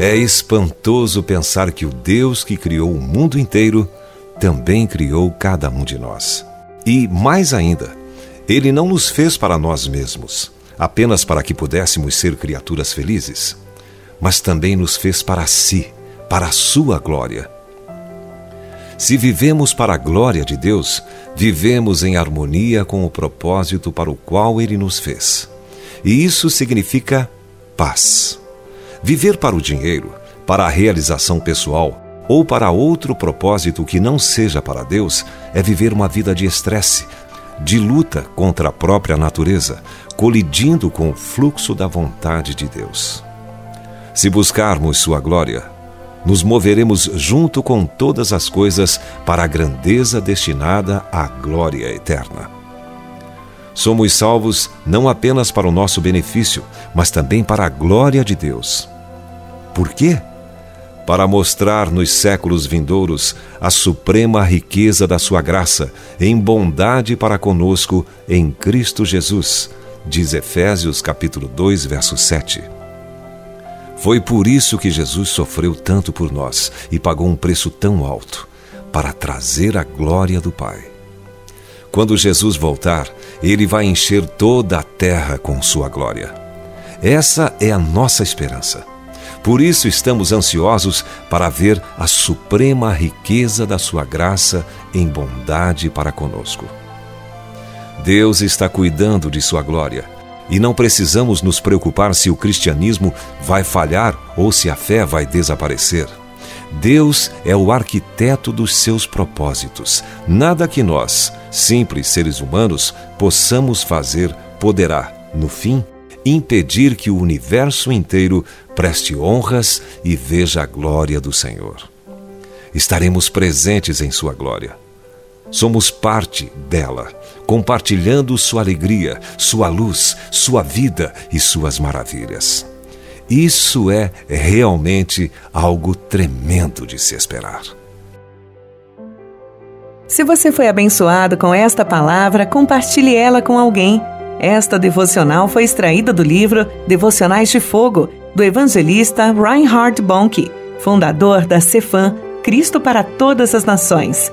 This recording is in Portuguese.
É espantoso pensar que o Deus que criou o mundo inteiro também criou cada um de nós. E, mais ainda, Ele não nos fez para nós mesmos, apenas para que pudéssemos ser criaturas felizes, mas também nos fez para si, para a Sua glória. Se vivemos para a glória de Deus, vivemos em harmonia com o propósito para o qual Ele nos fez. E isso significa paz. Viver para o dinheiro, para a realização pessoal ou para outro propósito que não seja para Deus é viver uma vida de estresse, de luta contra a própria natureza, colidindo com o fluxo da vontade de Deus. Se buscarmos Sua glória, nos moveremos junto com todas as coisas para a grandeza destinada à glória eterna. Somos salvos não apenas para o nosso benefício, mas também para a glória de Deus. Por quê? Para mostrar nos séculos vindouros a suprema riqueza da sua graça em bondade para conosco em Cristo Jesus, diz Efésios capítulo 2, verso 7. Foi por isso que Jesus sofreu tanto por nós e pagou um preço tão alto, para trazer a glória do Pai. Quando Jesus voltar, ele vai encher toda a terra com sua glória. Essa é a nossa esperança. Por isso estamos ansiosos para ver a suprema riqueza da sua graça em bondade para conosco. Deus está cuidando de sua glória e não precisamos nos preocupar se o cristianismo vai falhar ou se a fé vai desaparecer. Deus é o arquiteto dos seus propósitos. Nada que nós, simples seres humanos, possamos fazer poderá, no fim, impedir que o universo inteiro preste honras e veja a glória do Senhor. Estaremos presentes em Sua glória. Somos parte dela, compartilhando sua alegria, sua luz, sua vida e suas maravilhas. Isso é realmente algo tremendo de se esperar. Se você foi abençoado com esta palavra, compartilhe ela com alguém. Esta devocional foi extraída do livro Devocionais de Fogo, do evangelista Reinhard Bonnke, fundador da Cefam, Cristo para Todas as Nações.